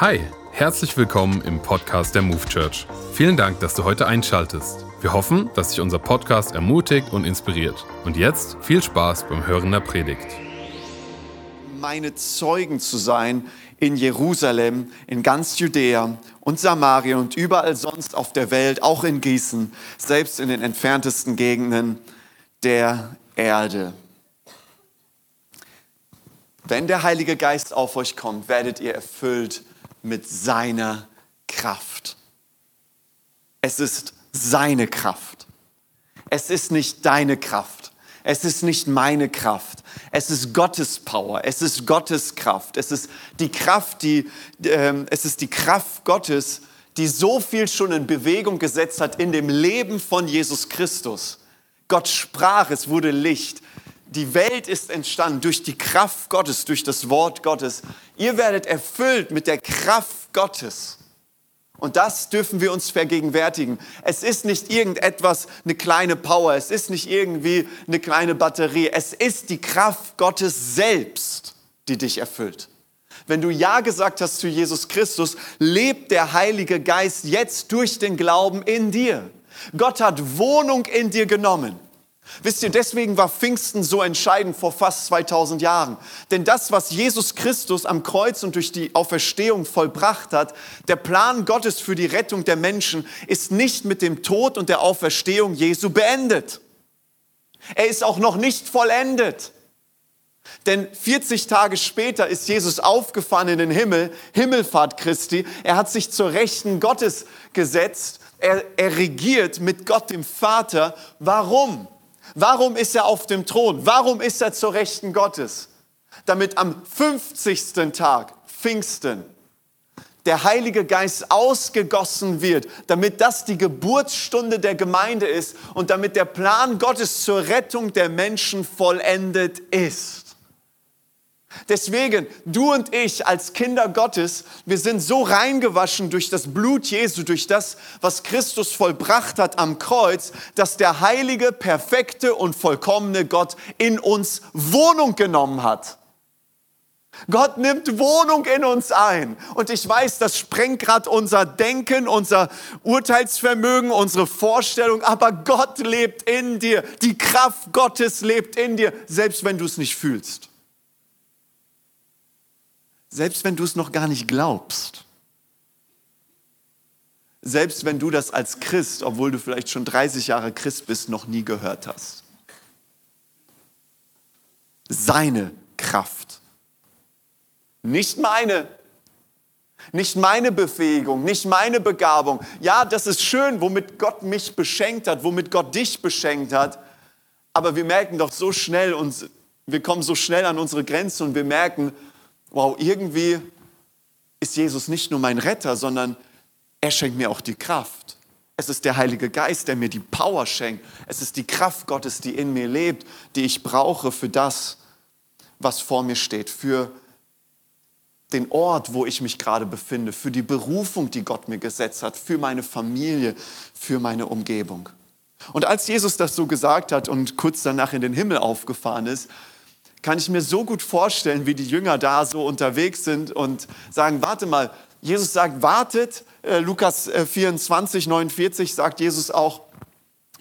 Hi, herzlich willkommen im Podcast der Move Church. Vielen Dank, dass du heute einschaltest. Wir hoffen, dass dich unser Podcast ermutigt und inspiriert. Und jetzt viel Spaß beim Hören der Predigt. Meine Zeugen zu sein in Jerusalem, in ganz Judäa und Samarien und überall sonst auf der Welt, auch in Gießen, selbst in den entferntesten Gegenden der Erde. Wenn der Heilige Geist auf euch kommt, werdet ihr erfüllt mit seiner Kraft. Es ist seine Kraft. Es ist nicht deine Kraft. Es ist nicht meine Kraft. Es ist Gottes Power. Es ist Gottes Kraft. Es ist die Kraft, die, äh, es ist die Kraft Gottes, die so viel schon in Bewegung gesetzt hat in dem Leben von Jesus Christus. Gott sprach, es wurde Licht. Die Welt ist entstanden durch die Kraft Gottes, durch das Wort Gottes. Ihr werdet erfüllt mit der Kraft Gottes. Und das dürfen wir uns vergegenwärtigen. Es ist nicht irgendetwas, eine kleine Power, es ist nicht irgendwie eine kleine Batterie, es ist die Kraft Gottes selbst, die dich erfüllt. Wenn du Ja gesagt hast zu Jesus Christus, lebt der Heilige Geist jetzt durch den Glauben in dir. Gott hat Wohnung in dir genommen. Wisst ihr, deswegen war Pfingsten so entscheidend vor fast 2000 Jahren. Denn das, was Jesus Christus am Kreuz und durch die Auferstehung vollbracht hat, der Plan Gottes für die Rettung der Menschen, ist nicht mit dem Tod und der Auferstehung Jesu beendet. Er ist auch noch nicht vollendet. Denn 40 Tage später ist Jesus aufgefahren in den Himmel, Himmelfahrt Christi. Er hat sich zur Rechten Gottes gesetzt. Er, er regiert mit Gott dem Vater. Warum? Warum ist er auf dem Thron? Warum ist er zur Rechten Gottes? Damit am 50. Tag, Pfingsten, der Heilige Geist ausgegossen wird, damit das die Geburtsstunde der Gemeinde ist und damit der Plan Gottes zur Rettung der Menschen vollendet ist. Deswegen, du und ich als Kinder Gottes, wir sind so reingewaschen durch das Blut Jesu, durch das, was Christus vollbracht hat am Kreuz, dass der heilige, perfekte und vollkommene Gott in uns Wohnung genommen hat. Gott nimmt Wohnung in uns ein. Und ich weiß, das sprengt gerade unser Denken, unser Urteilsvermögen, unsere Vorstellung. Aber Gott lebt in dir. Die Kraft Gottes lebt in dir, selbst wenn du es nicht fühlst. Selbst wenn du es noch gar nicht glaubst. Selbst wenn du das als Christ, obwohl du vielleicht schon 30 Jahre Christ bist, noch nie gehört hast. Seine Kraft. Nicht meine. Nicht meine Befähigung, nicht meine Begabung. Ja, das ist schön, womit Gott mich beschenkt hat, womit Gott dich beschenkt hat. Aber wir merken doch so schnell, und wir kommen so schnell an unsere Grenzen und wir merken, wow, irgendwie ist Jesus nicht nur mein Retter, sondern er schenkt mir auch die Kraft. Es ist der Heilige Geist, der mir die Power schenkt. Es ist die Kraft Gottes, die in mir lebt, die ich brauche für das, was vor mir steht, für den Ort, wo ich mich gerade befinde, für die Berufung, die Gott mir gesetzt hat, für meine Familie, für meine Umgebung. Und als Jesus das so gesagt hat und kurz danach in den Himmel aufgefahren ist, kann ich mir so gut vorstellen, wie die Jünger da so unterwegs sind und sagen, warte mal, Jesus sagt, wartet. Äh, Lukas 24, äh, 49 sagt Jesus auch,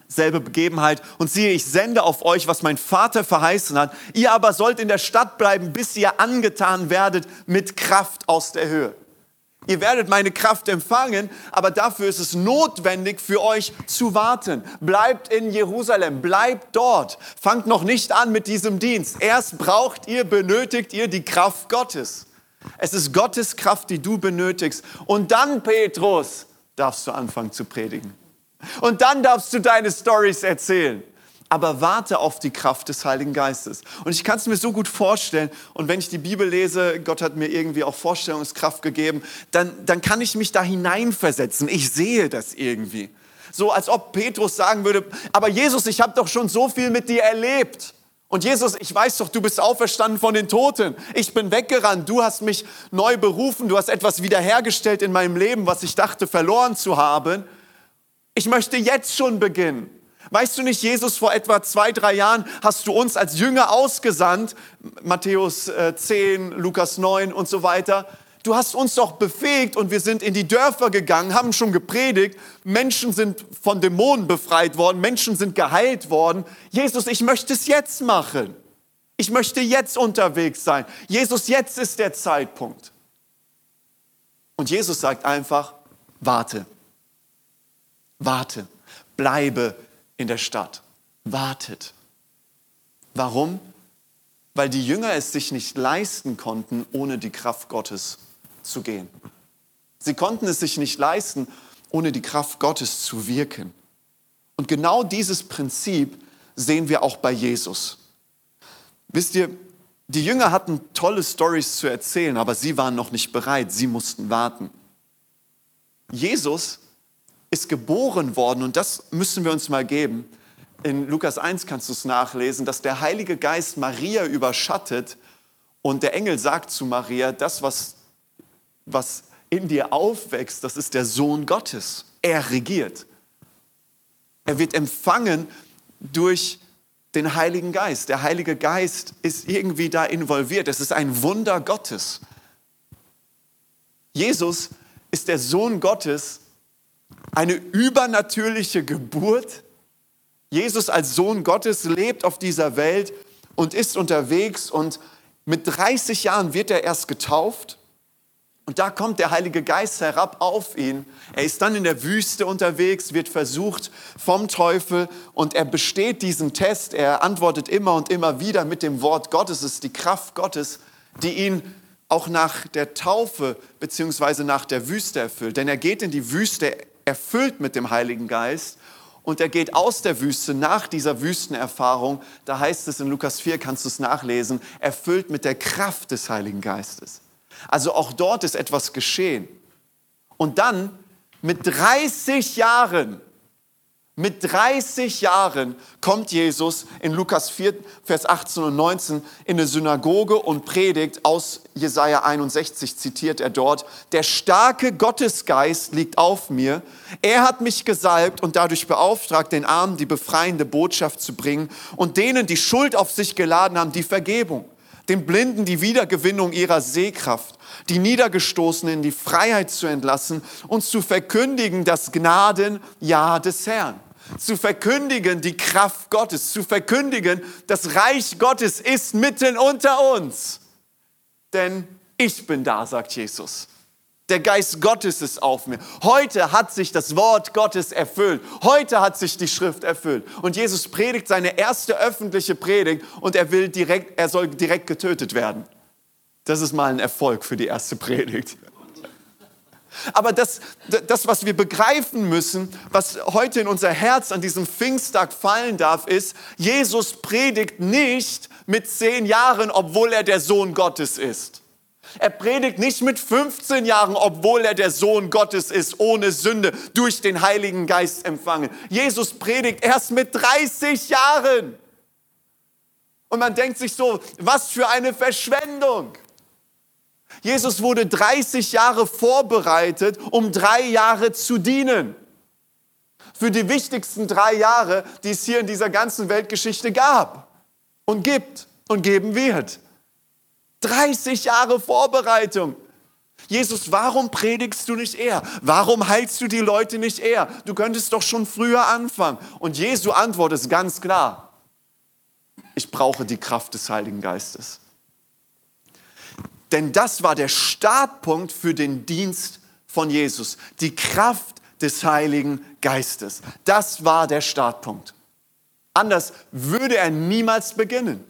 selbe Begebenheit. Und siehe, ich sende auf euch, was mein Vater verheißen hat. Ihr aber sollt in der Stadt bleiben, bis ihr angetan werdet mit Kraft aus der Höhe. Ihr werdet meine Kraft empfangen, aber dafür ist es notwendig für euch zu warten. Bleibt in Jerusalem, bleibt dort. Fangt noch nicht an mit diesem Dienst. Erst braucht ihr, benötigt ihr die Kraft Gottes. Es ist Gottes Kraft, die du benötigst. Und dann, Petrus, darfst du anfangen zu predigen. Und dann darfst du deine Stories erzählen aber warte auf die Kraft des Heiligen Geistes. Und ich kann es mir so gut vorstellen, und wenn ich die Bibel lese, Gott hat mir irgendwie auch Vorstellungskraft gegeben, dann, dann kann ich mich da hineinversetzen. Ich sehe das irgendwie. So als ob Petrus sagen würde, aber Jesus, ich habe doch schon so viel mit dir erlebt. Und Jesus, ich weiß doch, du bist auferstanden von den Toten. Ich bin weggerannt. Du hast mich neu berufen. Du hast etwas wiederhergestellt in meinem Leben, was ich dachte verloren zu haben. Ich möchte jetzt schon beginnen. Weißt du nicht, Jesus, vor etwa zwei, drei Jahren hast du uns als Jünger ausgesandt, Matthäus 10, äh, Lukas 9 und so weiter, Du hast uns doch befähigt und wir sind in die Dörfer gegangen, haben schon gepredigt. Menschen sind von Dämonen befreit worden, Menschen sind geheilt worden. Jesus, ich möchte es jetzt machen. Ich möchte jetzt unterwegs sein. Jesus, jetzt ist der Zeitpunkt. Und Jesus sagt einfach, warte, warte, bleibe in der Stadt, wartet. Warum? Weil die Jünger es sich nicht leisten konnten, ohne die Kraft Gottes zu gehen. Sie konnten es sich nicht leisten, ohne die Kraft Gottes zu wirken. Und genau dieses Prinzip sehen wir auch bei Jesus. Wisst ihr, die Jünger hatten tolle Stories zu erzählen, aber sie waren noch nicht bereit, sie mussten warten. Jesus ist geboren worden und das müssen wir uns mal geben. In Lukas 1 kannst du es nachlesen, dass der Heilige Geist Maria überschattet und der Engel sagt zu Maria, das, was was in dir aufwächst, das ist der Sohn Gottes. Er regiert. Er wird empfangen durch den Heiligen Geist. Der Heilige Geist ist irgendwie da involviert. Es ist ein Wunder Gottes. Jesus ist der Sohn Gottes, eine übernatürliche Geburt. Jesus als Sohn Gottes lebt auf dieser Welt und ist unterwegs und mit 30 Jahren wird er erst getauft und da kommt der Heilige Geist herab auf ihn. Er ist dann in der Wüste unterwegs, wird versucht vom Teufel und er besteht diesen Test. Er antwortet immer und immer wieder mit dem Wort Gottes. Es ist die Kraft Gottes, die ihn auch nach der Taufe beziehungsweise nach der Wüste erfüllt. Denn er geht in die Wüste erfüllt mit dem Heiligen Geist und er geht aus der Wüste nach dieser Wüstenerfahrung. Da heißt es in Lukas 4, kannst du es nachlesen, erfüllt mit der Kraft des Heiligen Geistes. Also auch dort ist etwas geschehen. Und dann mit 30 Jahren, mit 30 Jahren kommt Jesus in Lukas 4, Vers 18 und 19 in eine Synagoge und predigt aus Jesaja 61, zitiert er dort. Der starke Gottesgeist liegt auf mir. Er hat mich gesalbt und dadurch beauftragt, den Armen die befreiende Botschaft zu bringen und denen, die Schuld auf sich geladen haben, die Vergebung den Blinden die Wiedergewinnung ihrer Sehkraft, die Niedergestoßenen in die Freiheit zu entlassen und zu verkündigen das Gnadenjahr des Herrn. Zu verkündigen die Kraft Gottes, zu verkündigen, das Reich Gottes ist mitten unter uns. Denn ich bin da, sagt Jesus. Der Geist Gottes ist auf mir. Heute hat sich das Wort Gottes erfüllt. Heute hat sich die Schrift erfüllt. Und Jesus predigt seine erste öffentliche Predigt und er will direkt, er soll direkt getötet werden. Das ist mal ein Erfolg für die erste Predigt. Aber das, das, was wir begreifen müssen, was heute in unser Herz an diesem Pfingsttag fallen darf, ist, Jesus predigt nicht mit zehn Jahren, obwohl er der Sohn Gottes ist. Er predigt nicht mit 15 Jahren, obwohl er der Sohn Gottes ist, ohne Sünde, durch den Heiligen Geist empfangen. Jesus predigt erst mit 30 Jahren. Und man denkt sich so, was für eine Verschwendung. Jesus wurde 30 Jahre vorbereitet, um drei Jahre zu dienen. Für die wichtigsten drei Jahre, die es hier in dieser ganzen Weltgeschichte gab und gibt und geben wird. 30 Jahre Vorbereitung. Jesus, warum predigst du nicht eher? Warum heilst du die Leute nicht eher? Du könntest doch schon früher anfangen. Und Jesu Antwort ist ganz klar. Ich brauche die Kraft des Heiligen Geistes. Denn das war der Startpunkt für den Dienst von Jesus. Die Kraft des Heiligen Geistes. Das war der Startpunkt. Anders würde er niemals beginnen.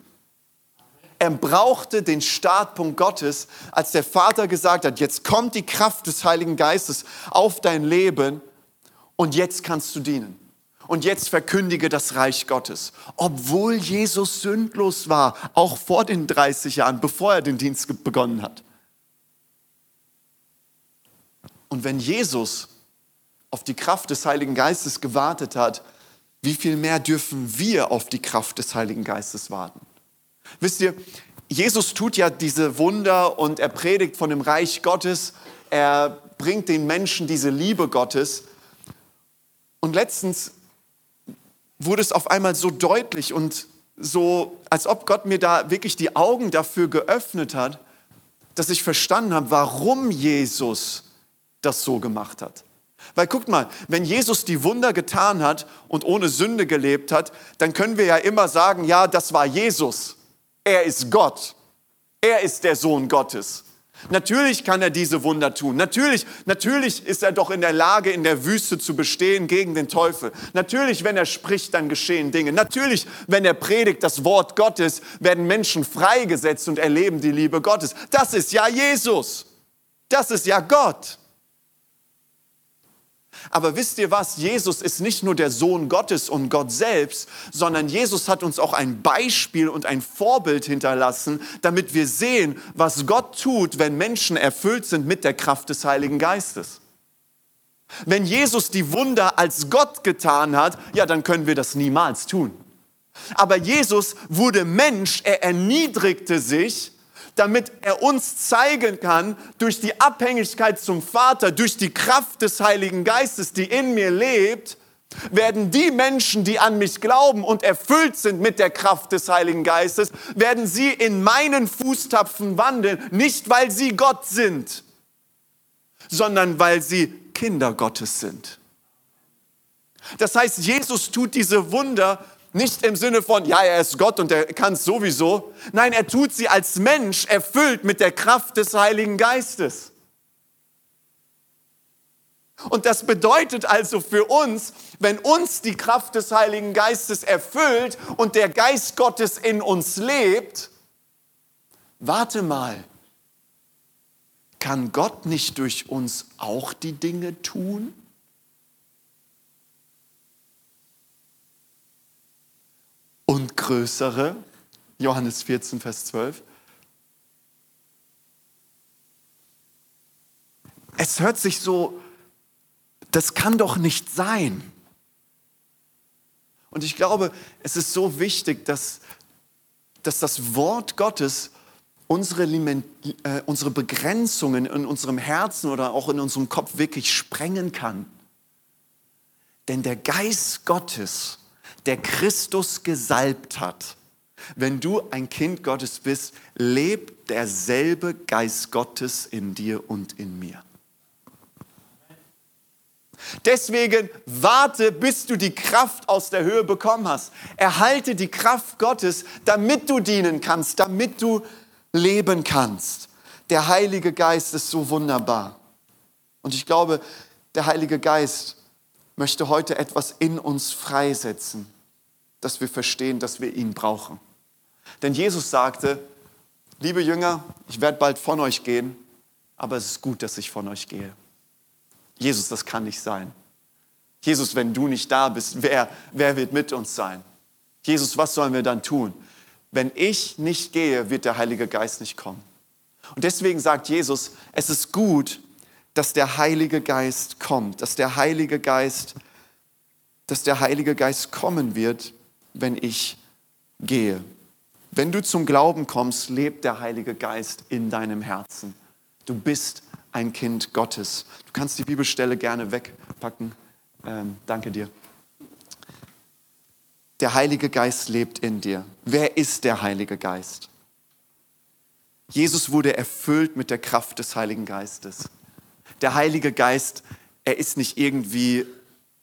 Er brauchte den Startpunkt Gottes, als der Vater gesagt hat, jetzt kommt die Kraft des Heiligen Geistes auf dein Leben und jetzt kannst du dienen. Und jetzt verkündige das Reich Gottes. Obwohl Jesus sündlos war, auch vor den 30 Jahren, bevor er den Dienst begonnen hat. Und wenn Jesus auf die Kraft des Heiligen Geistes gewartet hat, wie viel mehr dürfen wir auf die Kraft des Heiligen Geistes warten? Wisst ihr, Jesus tut ja diese Wunder und er predigt von dem Reich Gottes. Er bringt den Menschen diese Liebe Gottes. Und letztens wurde es auf einmal so deutlich und so, als ob Gott mir da wirklich die Augen dafür geöffnet hat, dass ich verstanden habe, warum Jesus das so gemacht hat. Weil guckt mal, wenn Jesus die Wunder getan hat und ohne Sünde gelebt hat, dann können wir ja immer sagen, ja, das war Jesus. Er ist Gott. Er ist der Sohn Gottes. Natürlich kann er diese Wunder tun. Natürlich, natürlich ist er doch in der Lage, in der Wüste zu bestehen gegen den Teufel. Natürlich, wenn er spricht, dann geschehen Dinge. Natürlich, wenn er predigt das Wort Gottes, werden Menschen freigesetzt und erleben die Liebe Gottes. Das ist ja Jesus. Das ist ja Gott. Aber wisst ihr was? Jesus ist nicht nur der Sohn Gottes und Gott selbst, sondern Jesus hat uns auch ein Beispiel und ein Vorbild hinterlassen, damit wir sehen, was Gott tut, wenn Menschen erfüllt sind mit der Kraft des Heiligen Geistes. Wenn Jesus die Wunder als Gott getan hat, ja, dann können wir das niemals tun. Aber Jesus wurde Mensch, er erniedrigte sich damit er uns zeigen kann, durch die Abhängigkeit zum Vater, durch die Kraft des Heiligen Geistes, die in mir lebt, werden die Menschen, die an mich glauben und erfüllt sind mit der Kraft des Heiligen Geistes, werden sie in meinen Fußtapfen wandeln, nicht weil sie Gott sind, sondern weil sie Kinder Gottes sind. Das heißt, Jesus tut diese Wunder nicht im Sinne von, ja, er ist Gott und er kann es sowieso. Nein, er tut sie als Mensch erfüllt mit der Kraft des Heiligen Geistes. Und das bedeutet also für uns, wenn uns die Kraft des Heiligen Geistes erfüllt und der Geist Gottes in uns lebt, warte mal, kann Gott nicht durch uns auch die Dinge tun? Und größere. Johannes 14, Vers 12. Es hört sich so, das kann doch nicht sein. Und ich glaube, es ist so wichtig, dass, dass das Wort Gottes unsere, äh, unsere Begrenzungen in unserem Herzen oder auch in unserem Kopf wirklich sprengen kann. Denn der Geist Gottes der Christus gesalbt hat. Wenn du ein Kind Gottes bist, lebt derselbe Geist Gottes in dir und in mir. Deswegen warte, bis du die Kraft aus der Höhe bekommen hast. Erhalte die Kraft Gottes, damit du dienen kannst, damit du leben kannst. Der Heilige Geist ist so wunderbar. Und ich glaube, der Heilige Geist möchte heute etwas in uns freisetzen dass wir verstehen, dass wir ihn brauchen. Denn Jesus sagte, liebe Jünger, ich werde bald von euch gehen, aber es ist gut, dass ich von euch gehe. Jesus, das kann nicht sein. Jesus, wenn du nicht da bist, wer, wer wird mit uns sein? Jesus, was sollen wir dann tun? Wenn ich nicht gehe, wird der Heilige Geist nicht kommen. Und deswegen sagt Jesus, es ist gut, dass der Heilige Geist kommt, dass der Heilige Geist, dass der Heilige Geist kommen wird, wenn ich gehe. Wenn du zum Glauben kommst, lebt der Heilige Geist in deinem Herzen. Du bist ein Kind Gottes. Du kannst die Bibelstelle gerne wegpacken. Ähm, danke dir. Der Heilige Geist lebt in dir. Wer ist der Heilige Geist? Jesus wurde erfüllt mit der Kraft des Heiligen Geistes. Der Heilige Geist, er ist nicht irgendwie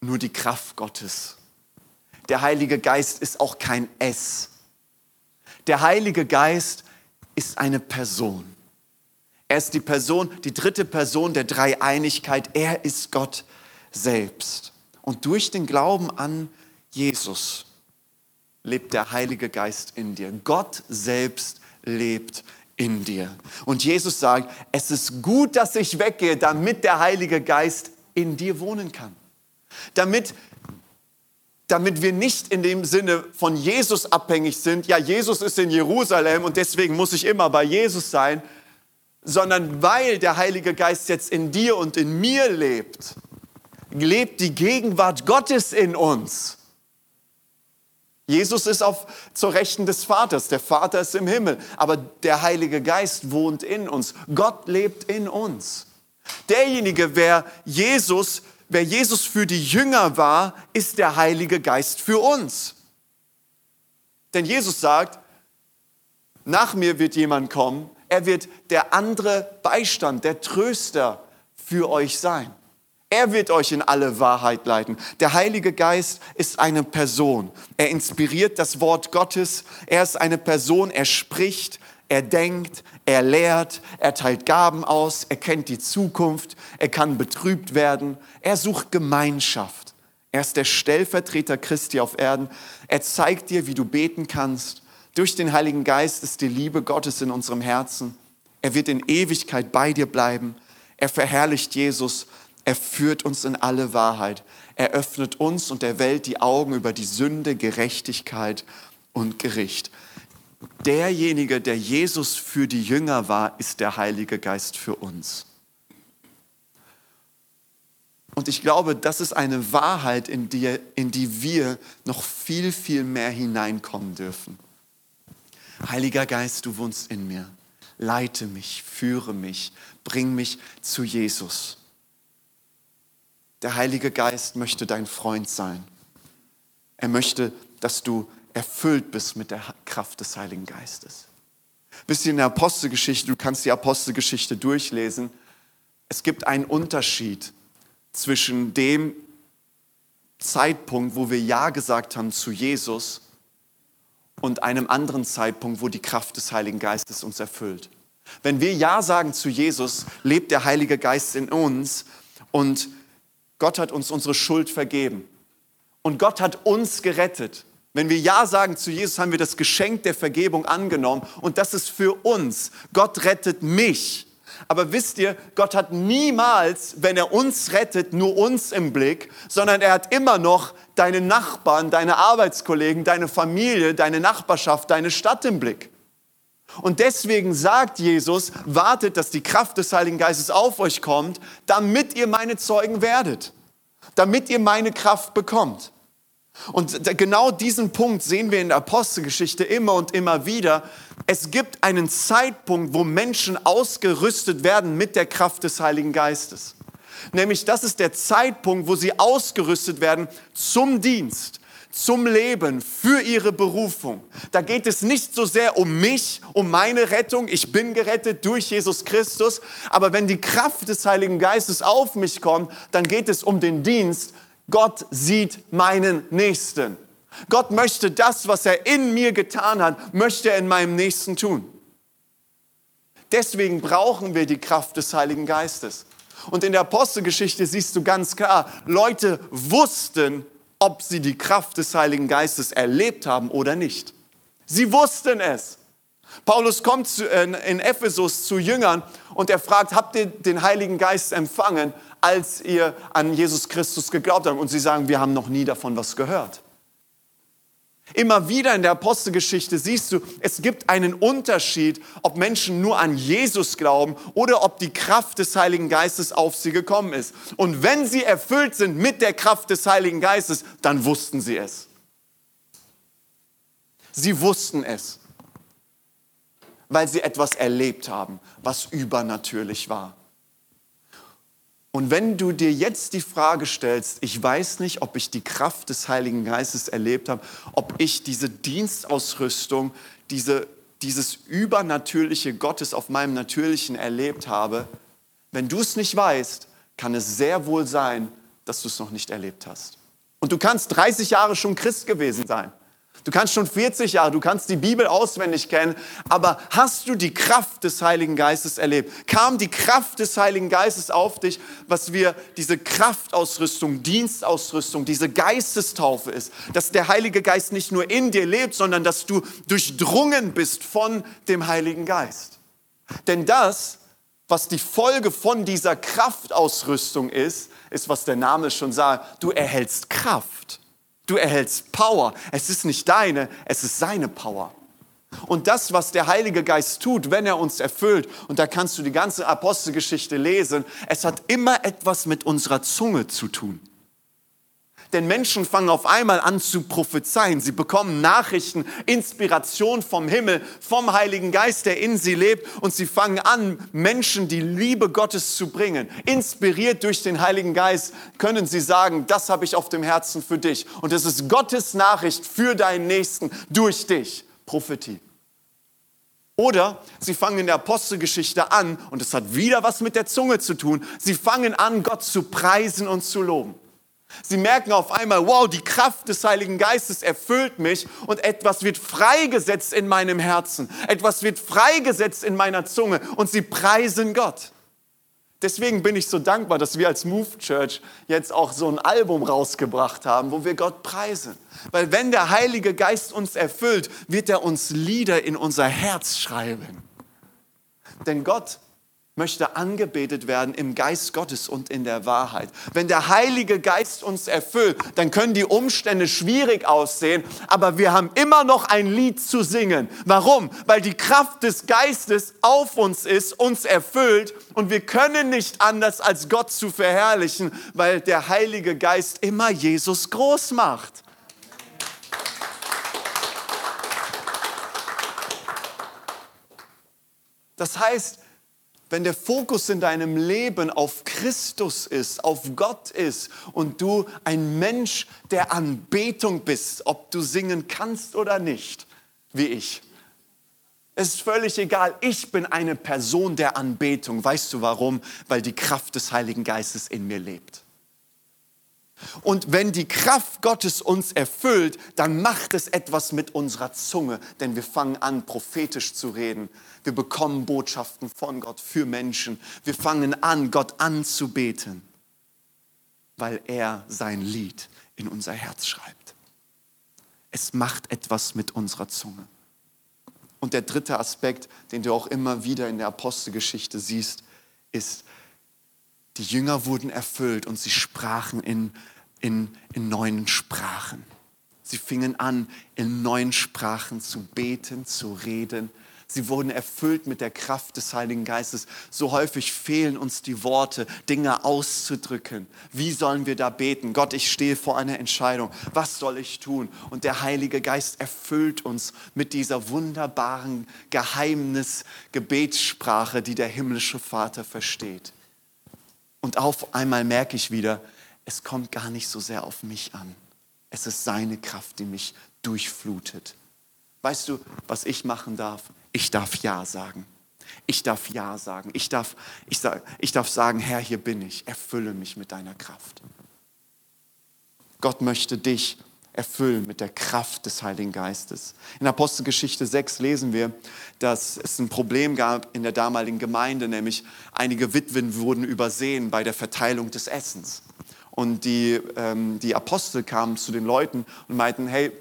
nur die Kraft Gottes, der Heilige Geist ist auch kein S. Der Heilige Geist ist eine Person. Er ist die Person, die dritte Person der Dreieinigkeit. Er ist Gott selbst. Und durch den Glauben an Jesus lebt der Heilige Geist in dir. Gott selbst lebt in dir. Und Jesus sagt, es ist gut, dass ich weggehe, damit der Heilige Geist in dir wohnen kann. Damit damit wir nicht in dem Sinne von Jesus abhängig sind, ja, Jesus ist in Jerusalem und deswegen muss ich immer bei Jesus sein, sondern weil der Heilige Geist jetzt in dir und in mir lebt, lebt die Gegenwart Gottes in uns. Jesus ist auf, zur Rechten des Vaters, der Vater ist im Himmel, aber der Heilige Geist wohnt in uns. Gott lebt in uns. Derjenige, wer Jesus wer Jesus für die Jünger war, ist der Heilige Geist für uns. Denn Jesus sagt, nach mir wird jemand kommen, Er wird der andere Beistand, der Tröster für euch sein. Er wird euch in alle Wahrheit leiten. Der Heilige Geist ist eine Person. Er inspiriert das Wort Gottes. Er ist eine Person. Er spricht, er denkt, er lehrt, er teilt Gaben aus, er kennt die Zukunft, er kann betrübt werden. Er sucht Gemeinschaft. Er ist der Stellvertreter Christi auf Erden. Er zeigt dir, wie du beten kannst. Durch den Heiligen Geist ist die Liebe Gottes in unserem Herzen. Er wird in Ewigkeit bei dir bleiben. Er verherrlicht Jesus er führt uns in alle Wahrheit. Er öffnet uns und der Welt die Augen über die Sünde, Gerechtigkeit und Gericht. Derjenige, der Jesus für die Jünger war, ist der Heilige Geist für uns. Und ich glaube, das ist eine Wahrheit, in die, in die wir noch viel, viel mehr hineinkommen dürfen. Heiliger Geist, du wohnst in mir. Leite mich, führe mich, bring mich zu Jesus. Der Heilige Geist möchte dein Freund sein. Er möchte, dass du erfüllt bist mit der Kraft des Heiligen Geistes. Wisst ihr in der Apostelgeschichte, du kannst die Apostelgeschichte durchlesen, es gibt einen Unterschied zwischen dem Zeitpunkt, wo wir Ja gesagt haben zu Jesus und einem anderen Zeitpunkt, wo die Kraft des Heiligen Geistes uns erfüllt. Wenn wir Ja sagen zu Jesus, lebt der Heilige Geist in uns und Gott hat uns unsere Schuld vergeben. Und Gott hat uns gerettet. Wenn wir Ja sagen zu Jesus, haben wir das Geschenk der Vergebung angenommen. Und das ist für uns. Gott rettet mich. Aber wisst ihr, Gott hat niemals, wenn er uns rettet, nur uns im Blick, sondern er hat immer noch deine Nachbarn, deine Arbeitskollegen, deine Familie, deine Nachbarschaft, deine Stadt im Blick. Und deswegen sagt Jesus, wartet, dass die Kraft des Heiligen Geistes auf euch kommt, damit ihr meine Zeugen werdet, damit ihr meine Kraft bekommt. Und genau diesen Punkt sehen wir in der Apostelgeschichte immer und immer wieder. Es gibt einen Zeitpunkt, wo Menschen ausgerüstet werden mit der Kraft des Heiligen Geistes. Nämlich das ist der Zeitpunkt, wo sie ausgerüstet werden zum Dienst zum Leben, für ihre Berufung. Da geht es nicht so sehr um mich, um meine Rettung. Ich bin gerettet durch Jesus Christus. Aber wenn die Kraft des Heiligen Geistes auf mich kommt, dann geht es um den Dienst. Gott sieht meinen Nächsten. Gott möchte das, was er in mir getan hat, möchte er in meinem Nächsten tun. Deswegen brauchen wir die Kraft des Heiligen Geistes. Und in der Apostelgeschichte siehst du ganz klar, Leute wussten, ob sie die Kraft des Heiligen Geistes erlebt haben oder nicht. Sie wussten es. Paulus kommt in Ephesus zu Jüngern und er fragt, habt ihr den Heiligen Geist empfangen, als ihr an Jesus Christus geglaubt habt? Und sie sagen, wir haben noch nie davon was gehört. Immer wieder in der Apostelgeschichte siehst du, es gibt einen Unterschied, ob Menschen nur an Jesus glauben oder ob die Kraft des Heiligen Geistes auf sie gekommen ist. Und wenn sie erfüllt sind mit der Kraft des Heiligen Geistes, dann wussten sie es. Sie wussten es, weil sie etwas erlebt haben, was übernatürlich war. Und wenn du dir jetzt die Frage stellst, ich weiß nicht, ob ich die Kraft des Heiligen Geistes erlebt habe, ob ich diese Dienstausrüstung, diese, dieses übernatürliche Gottes auf meinem Natürlichen erlebt habe, wenn du es nicht weißt, kann es sehr wohl sein, dass du es noch nicht erlebt hast. Und du kannst 30 Jahre schon Christ gewesen sein. Du kannst schon 40 Jahre, du kannst die Bibel auswendig kennen, aber hast du die Kraft des Heiligen Geistes erlebt? Kam die Kraft des Heiligen Geistes auf dich, was wir diese Kraftausrüstung, Dienstausrüstung, diese Geistestaufe ist, dass der Heilige Geist nicht nur in dir lebt, sondern dass du durchdrungen bist von dem Heiligen Geist. Denn das, was die Folge von dieser Kraftausrüstung ist, ist, was der Name schon sagt, du erhältst Kraft. Du erhältst Power. Es ist nicht deine, es ist seine Power. Und das, was der Heilige Geist tut, wenn er uns erfüllt, und da kannst du die ganze Apostelgeschichte lesen, es hat immer etwas mit unserer Zunge zu tun. Denn Menschen fangen auf einmal an zu prophezeien. Sie bekommen Nachrichten, Inspiration vom Himmel, vom Heiligen Geist, der in sie lebt. Und sie fangen an, Menschen die Liebe Gottes zu bringen. Inspiriert durch den Heiligen Geist können sie sagen, das habe ich auf dem Herzen für dich. Und es ist Gottes Nachricht für deinen Nächsten durch dich. Prophetie. Oder sie fangen in der Apostelgeschichte an, und es hat wieder was mit der Zunge zu tun, sie fangen an, Gott zu preisen und zu loben. Sie merken auf einmal, wow, die Kraft des Heiligen Geistes erfüllt mich und etwas wird freigesetzt in meinem Herzen, etwas wird freigesetzt in meiner Zunge und sie preisen Gott. Deswegen bin ich so dankbar, dass wir als Move Church jetzt auch so ein Album rausgebracht haben, wo wir Gott preisen. Weil wenn der Heilige Geist uns erfüllt, wird er uns Lieder in unser Herz schreiben. Denn Gott möchte angebetet werden im Geist Gottes und in der Wahrheit. Wenn der Heilige Geist uns erfüllt, dann können die Umstände schwierig aussehen, aber wir haben immer noch ein Lied zu singen. Warum? Weil die Kraft des Geistes auf uns ist, uns erfüllt und wir können nicht anders als Gott zu verherrlichen, weil der Heilige Geist immer Jesus groß macht. Das heißt, wenn der Fokus in deinem Leben auf Christus ist, auf Gott ist und du ein Mensch der Anbetung bist, ob du singen kannst oder nicht, wie ich. Es ist völlig egal, ich bin eine Person der Anbetung. Weißt du warum? Weil die Kraft des Heiligen Geistes in mir lebt. Und wenn die Kraft Gottes uns erfüllt, dann macht es etwas mit unserer Zunge, denn wir fangen an, prophetisch zu reden. Wir bekommen Botschaften von Gott für Menschen. Wir fangen an, Gott anzubeten, weil er sein Lied in unser Herz schreibt. Es macht etwas mit unserer Zunge. Und der dritte Aspekt, den du auch immer wieder in der Apostelgeschichte siehst, ist, die Jünger wurden erfüllt und sie sprachen in, in, in neuen Sprachen. Sie fingen an, in neuen Sprachen zu beten, zu reden. Sie wurden erfüllt mit der Kraft des Heiligen Geistes. So häufig fehlen uns die Worte, Dinge auszudrücken. Wie sollen wir da beten? Gott, ich stehe vor einer Entscheidung. Was soll ich tun? Und der Heilige Geist erfüllt uns mit dieser wunderbaren Geheimnis-Gebetssprache, die der himmlische Vater versteht. Und auf einmal merke ich wieder, es kommt gar nicht so sehr auf mich an. Es ist seine Kraft, die mich durchflutet. Weißt du, was ich machen darf? Ich darf Ja sagen. Ich darf Ja sagen. Ich darf, ich, sag, ich darf sagen, Herr, hier bin ich. Erfülle mich mit deiner Kraft. Gott möchte dich erfüllen mit der Kraft des Heiligen Geistes. In Apostelgeschichte 6 lesen wir, dass es ein Problem gab in der damaligen Gemeinde, nämlich einige Witwen wurden übersehen bei der Verteilung des Essens. Und die, ähm, die Apostel kamen zu den Leuten und meinten, hey,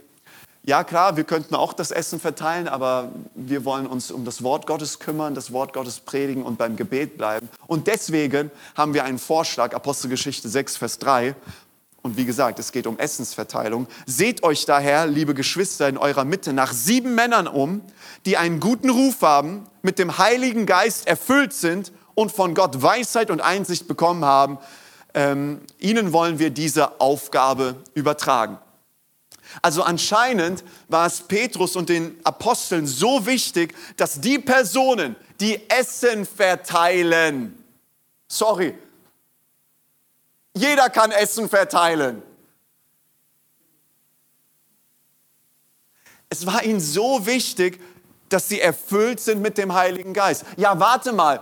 ja klar, wir könnten auch das Essen verteilen, aber wir wollen uns um das Wort Gottes kümmern, das Wort Gottes predigen und beim Gebet bleiben. Und deswegen haben wir einen Vorschlag, Apostelgeschichte 6, Vers 3, und wie gesagt, es geht um Essensverteilung. Seht euch daher, liebe Geschwister, in eurer Mitte nach sieben Männern um, die einen guten Ruf haben, mit dem Heiligen Geist erfüllt sind und von Gott Weisheit und Einsicht bekommen haben. Ähm, ihnen wollen wir diese Aufgabe übertragen. Also anscheinend war es Petrus und den Aposteln so wichtig, dass die Personen, die Essen verteilen, sorry, jeder kann Essen verteilen. Es war ihnen so wichtig, dass sie erfüllt sind mit dem Heiligen Geist. Ja, warte mal,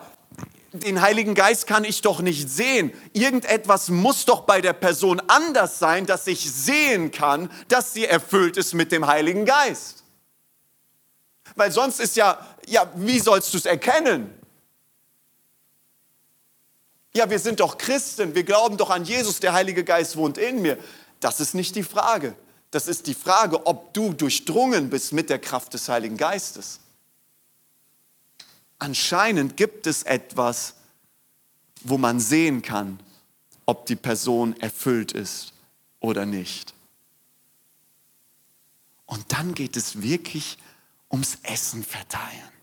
den Heiligen Geist kann ich doch nicht sehen. Irgendetwas muss doch bei der Person anders sein, dass ich sehen kann, dass sie erfüllt ist mit dem Heiligen Geist. Weil sonst ist ja, ja, wie sollst du es erkennen? Ja, wir sind doch Christen, wir glauben doch an Jesus, der Heilige Geist wohnt in mir. Das ist nicht die Frage. Das ist die Frage, ob du durchdrungen bist mit der Kraft des Heiligen Geistes. Anscheinend gibt es etwas, wo man sehen kann, ob die Person erfüllt ist oder nicht. Und dann geht es wirklich ums Essen verteilen.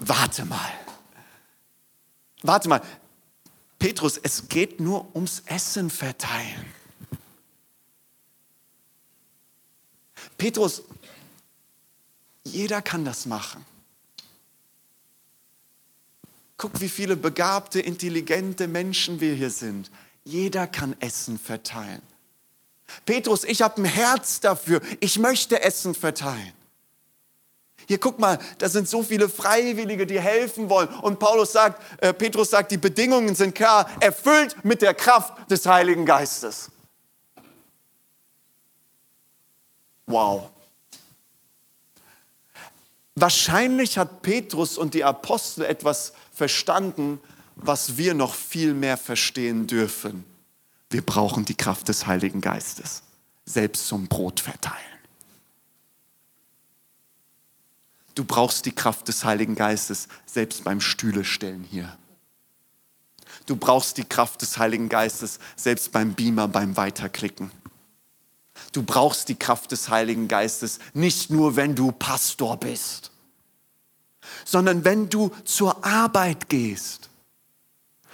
Warte mal. Warte mal. Petrus, es geht nur ums Essen verteilen. Petrus, jeder kann das machen. Guck, wie viele begabte, intelligente Menschen wir hier sind. Jeder kann Essen verteilen. Petrus, ich habe ein Herz dafür. Ich möchte Essen verteilen. Hier, guck mal, da sind so viele Freiwillige, die helfen wollen. Und Paulus sagt, äh, Petrus sagt, die Bedingungen sind klar, erfüllt mit der Kraft des Heiligen Geistes. Wow. Wahrscheinlich hat Petrus und die Apostel etwas verstanden, was wir noch viel mehr verstehen dürfen. Wir brauchen die Kraft des Heiligen Geistes, selbst zum Brot verteilen. Du brauchst die Kraft des Heiligen Geistes, selbst beim Stühle stellen hier. Du brauchst die Kraft des Heiligen Geistes, selbst beim Beamer, beim Weiterklicken. Du brauchst die Kraft des Heiligen Geistes nicht nur, wenn du Pastor bist, sondern wenn du zur Arbeit gehst,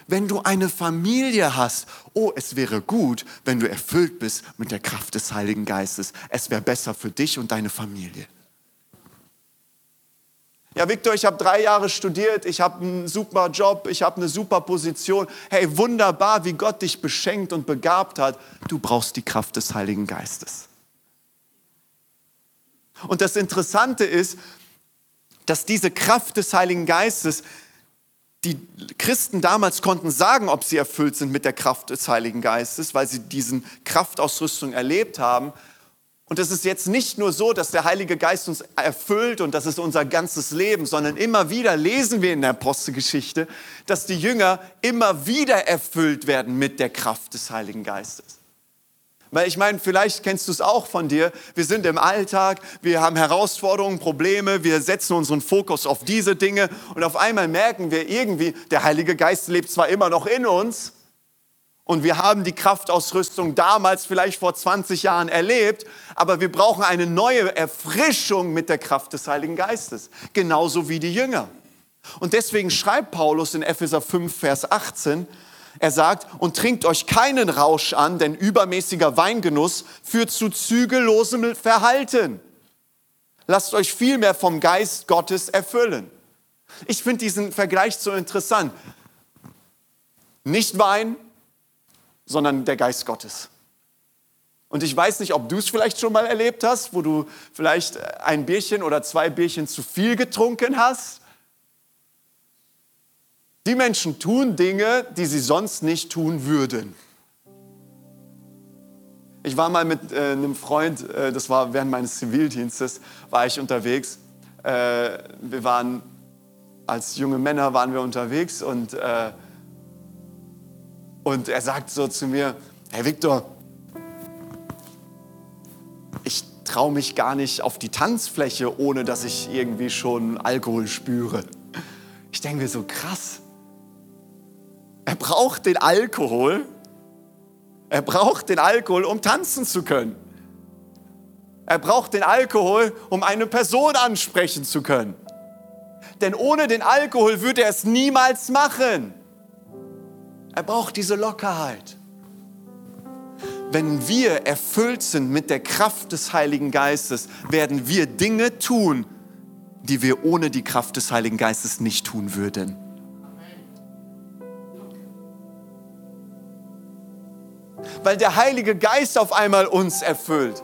wenn du eine Familie hast. Oh, es wäre gut, wenn du erfüllt bist mit der Kraft des Heiligen Geistes. Es wäre besser für dich und deine Familie. Ja, Victor, ich habe drei Jahre studiert, ich habe einen super Job, ich habe eine super Position. Hey, wunderbar, wie Gott dich beschenkt und begabt hat. Du brauchst die Kraft des Heiligen Geistes. Und das Interessante ist, dass diese Kraft des Heiligen Geistes, die Christen damals konnten sagen, ob sie erfüllt sind mit der Kraft des Heiligen Geistes, weil sie diesen Kraftausrüstung erlebt haben, und es ist jetzt nicht nur so, dass der Heilige Geist uns erfüllt und das ist unser ganzes Leben, sondern immer wieder lesen wir in der Apostelgeschichte, dass die Jünger immer wieder erfüllt werden mit der Kraft des Heiligen Geistes. Weil ich meine, vielleicht kennst du es auch von dir. Wir sind im Alltag, wir haben Herausforderungen, Probleme, wir setzen unseren Fokus auf diese Dinge und auf einmal merken wir irgendwie, der Heilige Geist lebt zwar immer noch in uns, und wir haben die Kraftausrüstung damals vielleicht vor 20 Jahren erlebt, aber wir brauchen eine neue Erfrischung mit der Kraft des Heiligen Geistes, genauso wie die Jünger. Und deswegen schreibt Paulus in Epheser 5, Vers 18, er sagt, und trinkt euch keinen Rausch an, denn übermäßiger Weingenuss führt zu zügellosem Verhalten. Lasst euch vielmehr vom Geist Gottes erfüllen. Ich finde diesen Vergleich so interessant. Nicht Wein, sondern der Geist Gottes. Und ich weiß nicht, ob du es vielleicht schon mal erlebt hast, wo du vielleicht ein Bierchen oder zwei Bierchen zu viel getrunken hast. Die Menschen tun Dinge, die sie sonst nicht tun würden. Ich war mal mit äh, einem Freund, äh, das war während meines Zivildienstes, war ich unterwegs. Äh, wir waren als junge Männer waren wir unterwegs und äh, und er sagt so zu mir, Herr Viktor, ich traue mich gar nicht auf die Tanzfläche, ohne dass ich irgendwie schon Alkohol spüre. Ich denke mir so, krass. Er braucht den Alkohol. Er braucht den Alkohol, um tanzen zu können. Er braucht den Alkohol, um eine Person ansprechen zu können. Denn ohne den Alkohol würde er es niemals machen. Er braucht diese Lockerheit. Wenn wir erfüllt sind mit der Kraft des Heiligen Geistes, werden wir Dinge tun, die wir ohne die Kraft des Heiligen Geistes nicht tun würden. Weil der Heilige Geist auf einmal uns erfüllt.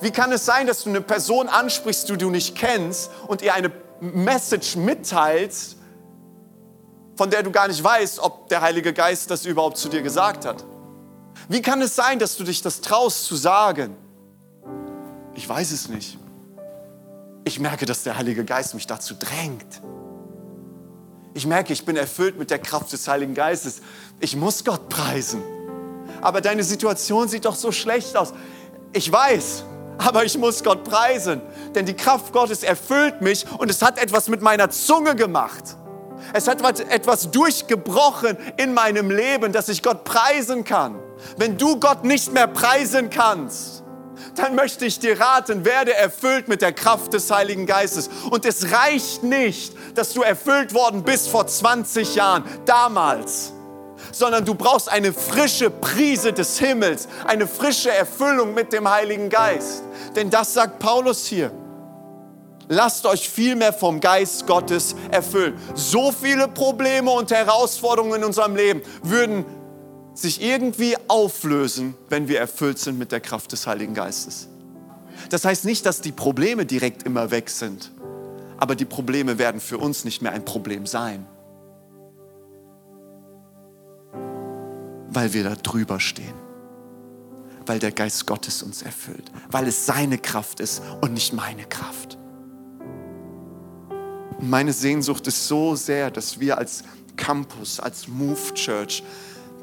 Wie kann es sein, dass du eine Person ansprichst, die du nicht kennst und ihr eine Message mitteilst, von der du gar nicht weißt, ob der Heilige Geist das überhaupt zu dir gesagt hat? Wie kann es sein, dass du dich das traust zu sagen? Ich weiß es nicht. Ich merke, dass der Heilige Geist mich dazu drängt. Ich merke, ich bin erfüllt mit der Kraft des Heiligen Geistes. Ich muss Gott preisen. Aber deine Situation sieht doch so schlecht aus. Ich weiß, aber ich muss Gott preisen, denn die Kraft Gottes erfüllt mich und es hat etwas mit meiner Zunge gemacht. Es hat etwas durchgebrochen in meinem Leben, dass ich Gott preisen kann. Wenn du Gott nicht mehr preisen kannst, dann möchte ich dir raten, werde erfüllt mit der Kraft des Heiligen Geistes. Und es reicht nicht, dass du erfüllt worden bist vor 20 Jahren, damals, sondern du brauchst eine frische Prise des Himmels, eine frische Erfüllung mit dem Heiligen Geist. Denn das sagt Paulus hier. Lasst euch vielmehr vom Geist Gottes erfüllen. So viele Probleme und Herausforderungen in unserem Leben würden sich irgendwie auflösen, wenn wir erfüllt sind mit der Kraft des Heiligen Geistes. Das heißt nicht, dass die Probleme direkt immer weg sind, aber die Probleme werden für uns nicht mehr ein Problem sein, weil wir da drüber stehen, weil der Geist Gottes uns erfüllt, weil es seine Kraft ist und nicht meine Kraft. Meine Sehnsucht ist so sehr, dass wir als Campus, als Move Church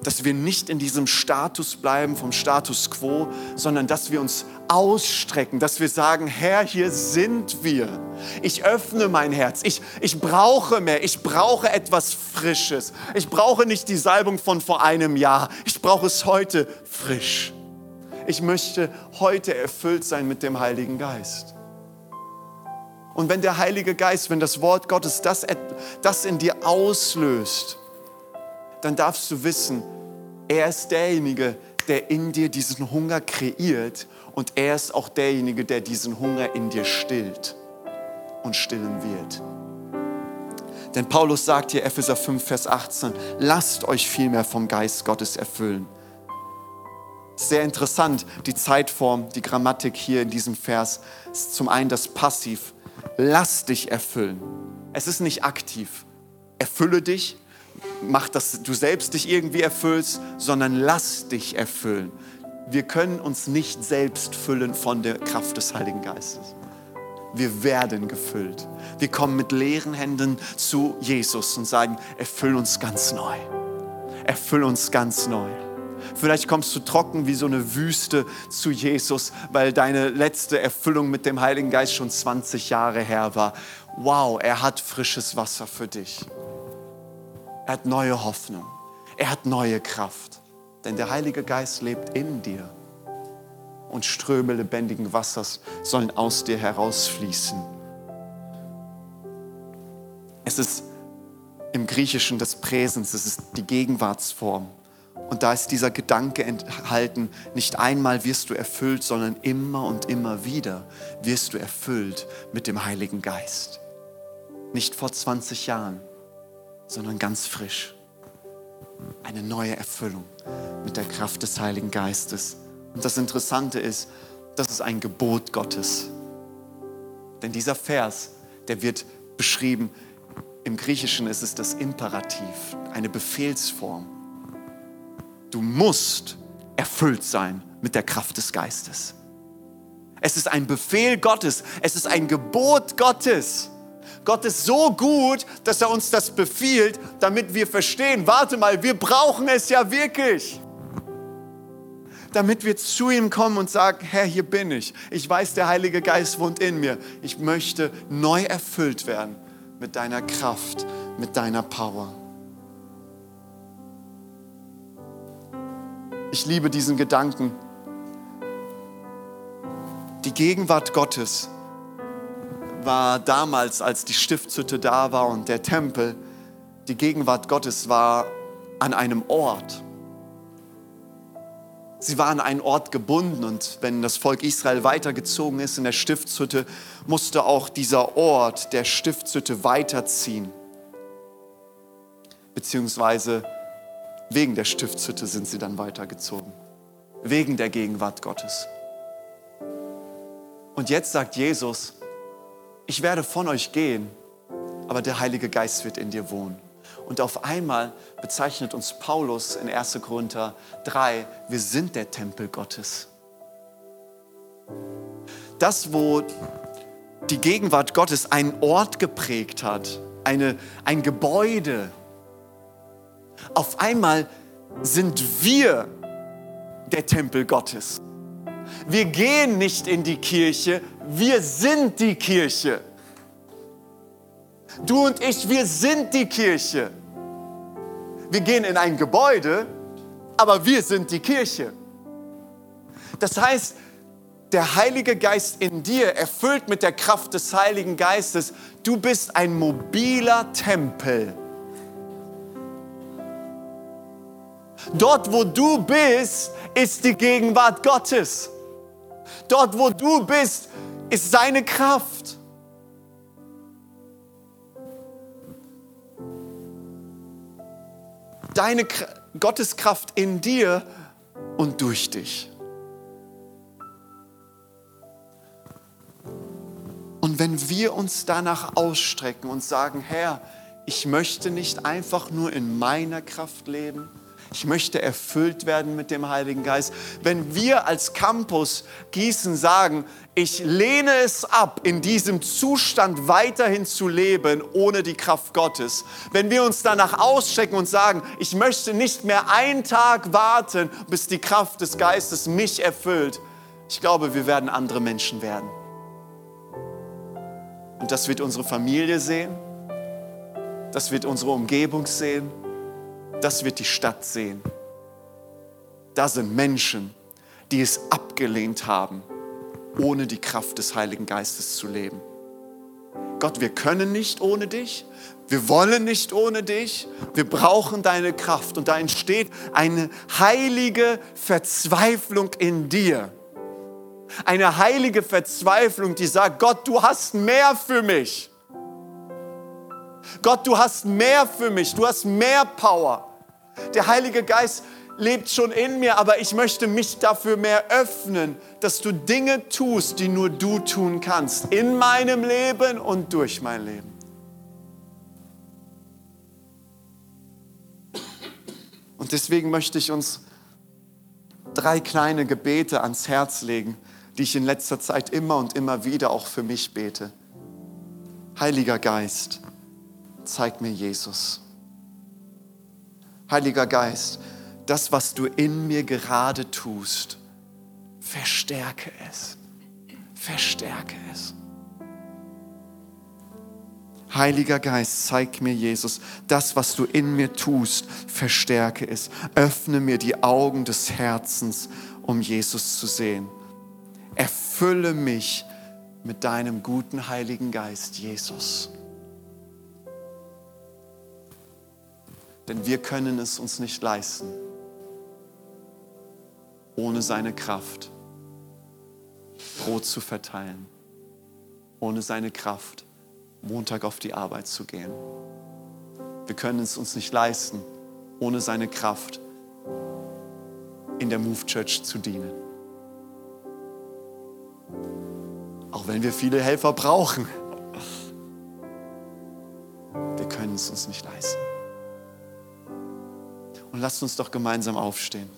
dass wir nicht in diesem Status bleiben, vom Status quo, sondern dass wir uns ausstrecken, dass wir sagen, Herr, hier sind wir. Ich öffne mein Herz. Ich, ich brauche mehr. Ich brauche etwas Frisches. Ich brauche nicht die Salbung von vor einem Jahr. Ich brauche es heute frisch. Ich möchte heute erfüllt sein mit dem Heiligen Geist. Und wenn der Heilige Geist, wenn das Wort Gottes das, das in dir auslöst, dann darfst du wissen, er ist derjenige, der in dir diesen Hunger kreiert und er ist auch derjenige, der diesen Hunger in dir stillt und stillen wird. Denn Paulus sagt hier, Epheser 5, Vers 18, lasst euch vielmehr vom Geist Gottes erfüllen. Sehr interessant, die Zeitform, die Grammatik hier in diesem Vers zum einen das Passiv, lass dich erfüllen. Es ist nicht aktiv. Erfülle dich, mach, dass du selbst dich irgendwie erfüllst, sondern lass dich erfüllen. Wir können uns nicht selbst füllen von der Kraft des Heiligen Geistes. Wir werden gefüllt. Wir kommen mit leeren Händen zu Jesus und sagen, erfüll uns ganz neu. Erfüll uns ganz neu. Vielleicht kommst du trocken wie so eine Wüste zu Jesus, weil deine letzte Erfüllung mit dem Heiligen Geist schon 20 Jahre her war. Wow, er hat frisches Wasser für dich. Er hat neue Hoffnung. Er hat neue Kraft. Denn der Heilige Geist lebt in dir. Und Ströme lebendigen Wassers sollen aus dir herausfließen. Es ist im Griechischen des Präsens, es ist die Gegenwartsform. Und da ist dieser Gedanke enthalten, nicht einmal wirst du erfüllt, sondern immer und immer wieder wirst du erfüllt mit dem Heiligen Geist. Nicht vor 20 Jahren, sondern ganz frisch. Eine neue Erfüllung mit der Kraft des Heiligen Geistes. Und das Interessante ist, das ist ein Gebot Gottes. Denn dieser Vers, der wird beschrieben, im Griechischen ist es das Imperativ, eine Befehlsform. Du musst erfüllt sein mit der Kraft des Geistes. Es ist ein Befehl Gottes, es ist ein Gebot Gottes. Gott ist so gut, dass er uns das befiehlt, damit wir verstehen, warte mal, wir brauchen es ja wirklich. Damit wir zu ihm kommen und sagen, Herr, hier bin ich. Ich weiß, der Heilige Geist wohnt in mir. Ich möchte neu erfüllt werden mit deiner Kraft, mit deiner Power. Ich liebe diesen Gedanken. Die Gegenwart Gottes war damals, als die Stiftshütte da war und der Tempel, die Gegenwart Gottes war an einem Ort. Sie war an einen Ort gebunden und wenn das Volk Israel weitergezogen ist in der Stiftshütte, musste auch dieser Ort der Stiftshütte weiterziehen. Beziehungsweise wegen der Stiftshütte sind sie dann weitergezogen. Wegen der Gegenwart Gottes. Und jetzt sagt Jesus, ich werde von euch gehen, aber der Heilige Geist wird in dir wohnen. Und auf einmal bezeichnet uns Paulus in 1. Korinther 3, wir sind der Tempel Gottes. Das, wo die Gegenwart Gottes einen Ort geprägt hat, eine, ein Gebäude, auf einmal sind wir der Tempel Gottes. Wir gehen nicht in die Kirche, wir sind die Kirche. Du und ich, wir sind die Kirche. Wir gehen in ein Gebäude, aber wir sind die Kirche. Das heißt, der Heilige Geist in dir, erfüllt mit der Kraft des Heiligen Geistes, du bist ein mobiler Tempel. Dort, wo du bist, ist die Gegenwart Gottes. Dort, wo du bist, ist seine Kraft. Deine, Gottes Kraft in dir und durch dich. Und wenn wir uns danach ausstrecken und sagen, Herr, ich möchte nicht einfach nur in meiner Kraft leben, ich möchte erfüllt werden mit dem Heiligen Geist. Wenn wir als Campus Gießen sagen, ich lehne es ab, in diesem Zustand weiterhin zu leben, ohne die Kraft Gottes. Wenn wir uns danach ausstrecken und sagen, ich möchte nicht mehr einen Tag warten, bis die Kraft des Geistes mich erfüllt. Ich glaube, wir werden andere Menschen werden. Und das wird unsere Familie sehen. Das wird unsere Umgebung sehen das wird die Stadt sehen. Da sind Menschen, die es abgelehnt haben, ohne die Kraft des Heiligen Geistes zu leben. Gott, wir können nicht ohne dich, wir wollen nicht ohne dich, wir brauchen deine Kraft und da entsteht eine heilige Verzweiflung in dir. Eine heilige Verzweiflung, die sagt, Gott, du hast mehr für mich. Gott, du hast mehr für mich, du hast mehr Power. Der Heilige Geist lebt schon in mir, aber ich möchte mich dafür mehr öffnen, dass du Dinge tust, die nur du tun kannst, in meinem Leben und durch mein Leben. Und deswegen möchte ich uns drei kleine Gebete ans Herz legen, die ich in letzter Zeit immer und immer wieder auch für mich bete. Heiliger Geist, zeig mir Jesus. Heiliger Geist, das, was du in mir gerade tust, verstärke es. Verstärke es. Heiliger Geist, zeig mir, Jesus, das, was du in mir tust, verstärke es. Öffne mir die Augen des Herzens, um Jesus zu sehen. Erfülle mich mit deinem guten Heiligen Geist, Jesus. Denn wir können es uns nicht leisten, ohne seine Kraft Brot zu verteilen, ohne seine Kraft Montag auf die Arbeit zu gehen. Wir können es uns nicht leisten, ohne seine Kraft in der Move Church zu dienen. Auch wenn wir viele Helfer brauchen, wir können es uns nicht leisten. Und lasst uns doch gemeinsam aufstehen.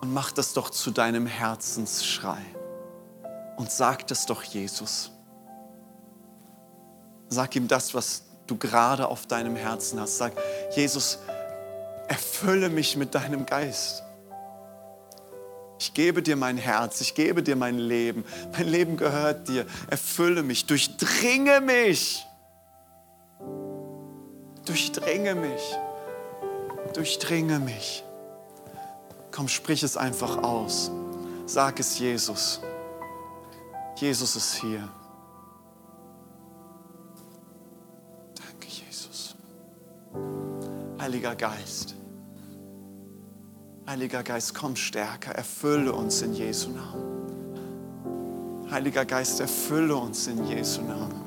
Und mach das doch zu deinem Herzensschrei. Und sag das doch Jesus. Sag ihm das, was du gerade auf deinem Herzen hast. Sag, Jesus, erfülle mich mit deinem Geist. Ich gebe dir mein Herz, ich gebe dir mein Leben. Mein Leben gehört dir. Erfülle mich, durchdringe mich. Durchdringe mich. Durchdringe mich. Komm, sprich es einfach aus. Sag es Jesus. Jesus ist hier. Danke, Jesus. Heiliger Geist. Heiliger Geist, komm stärker, erfülle uns in Jesu Namen. Heiliger Geist, erfülle uns in Jesu Namen.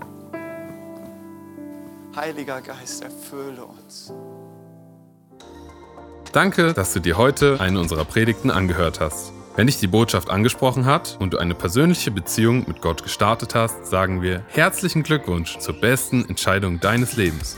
Heiliger Geist, erfülle uns. Danke, dass du dir heute eine unserer Predigten angehört hast. Wenn dich die Botschaft angesprochen hat und du eine persönliche Beziehung mit Gott gestartet hast, sagen wir herzlichen Glückwunsch zur besten Entscheidung deines Lebens.